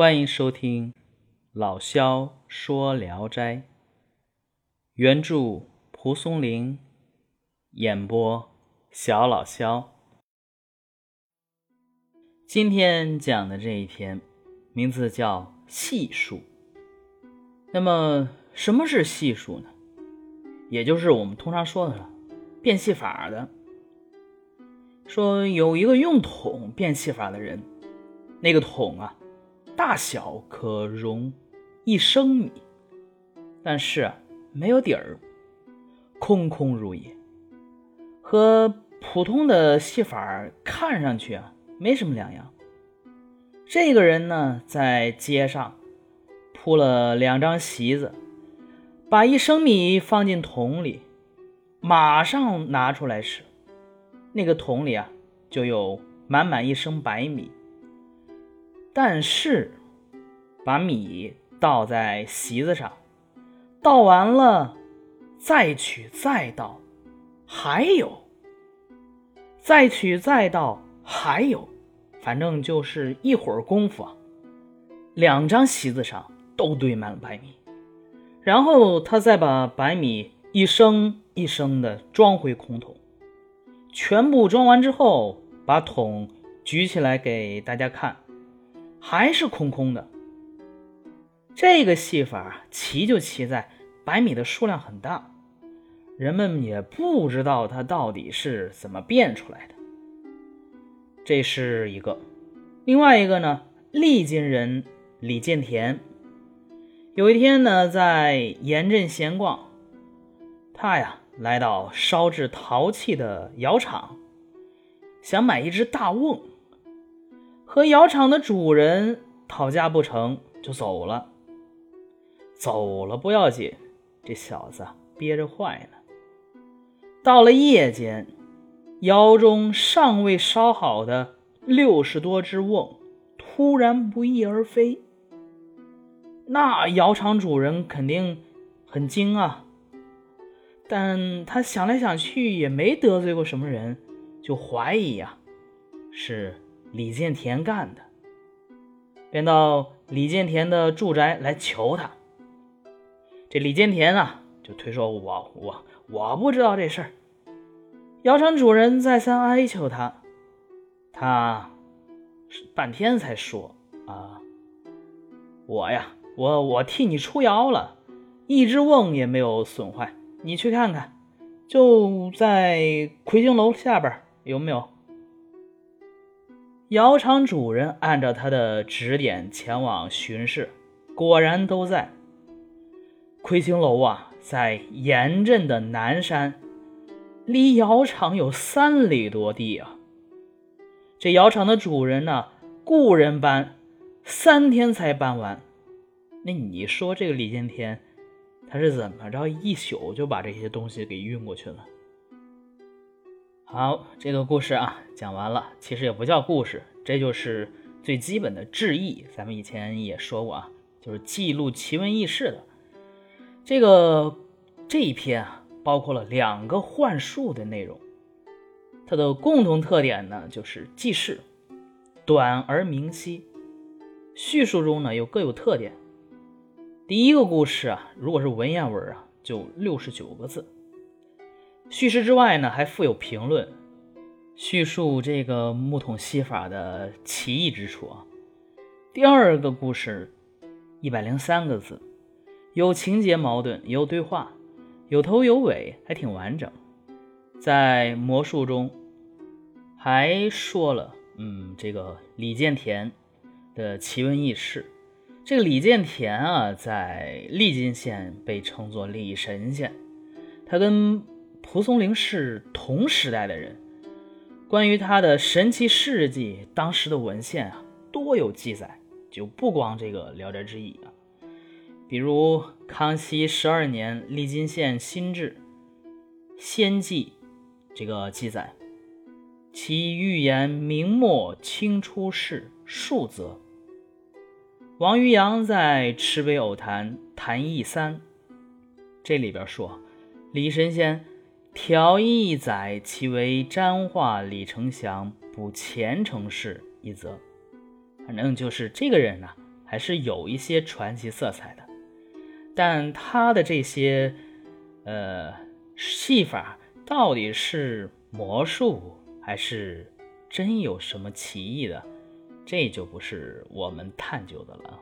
欢迎收听老萧说《聊斋》，原著蒲松龄，演播小老萧。今天讲的这一篇名字叫《戏术》。那么，什么是戏术呢？也就是我们通常说的变戏法的。说有一个用桶变戏法的人，那个桶啊。大小可容一升米，但是没有底儿，空空如也，和普通的戏法看上去啊没什么两样。这个人呢，在街上铺了两张席子，把一升米放进桶里，马上拿出来时，那个桶里啊就有满满一升白米。但是，把米倒在席子上，倒完了，再取再倒，还有，再取再倒，还有，反正就是一会儿功夫啊，两张席子上都堆满了白米。然后他再把白米一升一升的装回空桶，全部装完之后，把桶举起来给大家看。还是空空的。这个戏法奇就奇在白米的数量很大，人们也不知道它到底是怎么变出来的。这是一个，另外一个呢，利津人李建田，有一天呢，在盐镇闲逛，他呀来到烧制陶器的窑厂，想买一只大瓮。和窑厂的主人讨价不成就走了。走了不要紧，这小子憋着坏呢。到了夜间，窑中尚未烧好的六十多只瓮突然不翼而飞。那窑厂主人肯定很惊啊，但他想来想去也没得罪过什么人，就怀疑呀是。李建田干的，便到李建田的住宅来求他。这李建田啊，就推说：“我我我不知道这事儿。”窑厂主人再三哀求他，他半天才说：“啊，我呀，我我替你出窑了，一只瓮也没有损坏，你去看看，就在魁星楼下边有没有？”窑厂主人按照他的指点前往巡视，果然都在。魁星楼啊，在盐镇的南山，离窑厂有三里多地啊。这窑厂的主人呢，雇人搬，三天才搬完。那你说这个李建天，他是怎么着一宿就把这些东西给运过去了？好，这个故事啊讲完了，其实也不叫故事，这就是最基本的志异。咱们以前也说过啊，就是记录奇闻异事的。这个这一篇啊，包括了两个幻术的内容，它的共同特点呢就是记事短而明晰，叙述中呢又各有特点。第一个故事啊，如果是文言文啊，就六十九个字。叙事之外呢，还附有评论，叙述这个木桶戏法的奇异之处啊。第二个故事，一百零三个字，有情节矛盾，有对话，有头有尾，还挺完整。在魔术中，还说了，嗯，这个李建田的奇闻异事。这个李建田啊，在利津县被称作李神仙，他跟蒲松龄是同时代的人，关于他的神奇事迹，当时的文献啊多有记载，就不光这个《聊斋志异》啊，比如康熙十二年利津县新制仙记这个记载，其预言明末清初事数则。王渔洋在《赤碑偶谈·谈义三》这里边说，李神仙。条一载，其为瞻化李承祥补前程事一则。反正就是这个人呢，还是有一些传奇色彩的。但他的这些呃戏法到底是魔术还是真有什么奇异的，这就不是我们探究的了。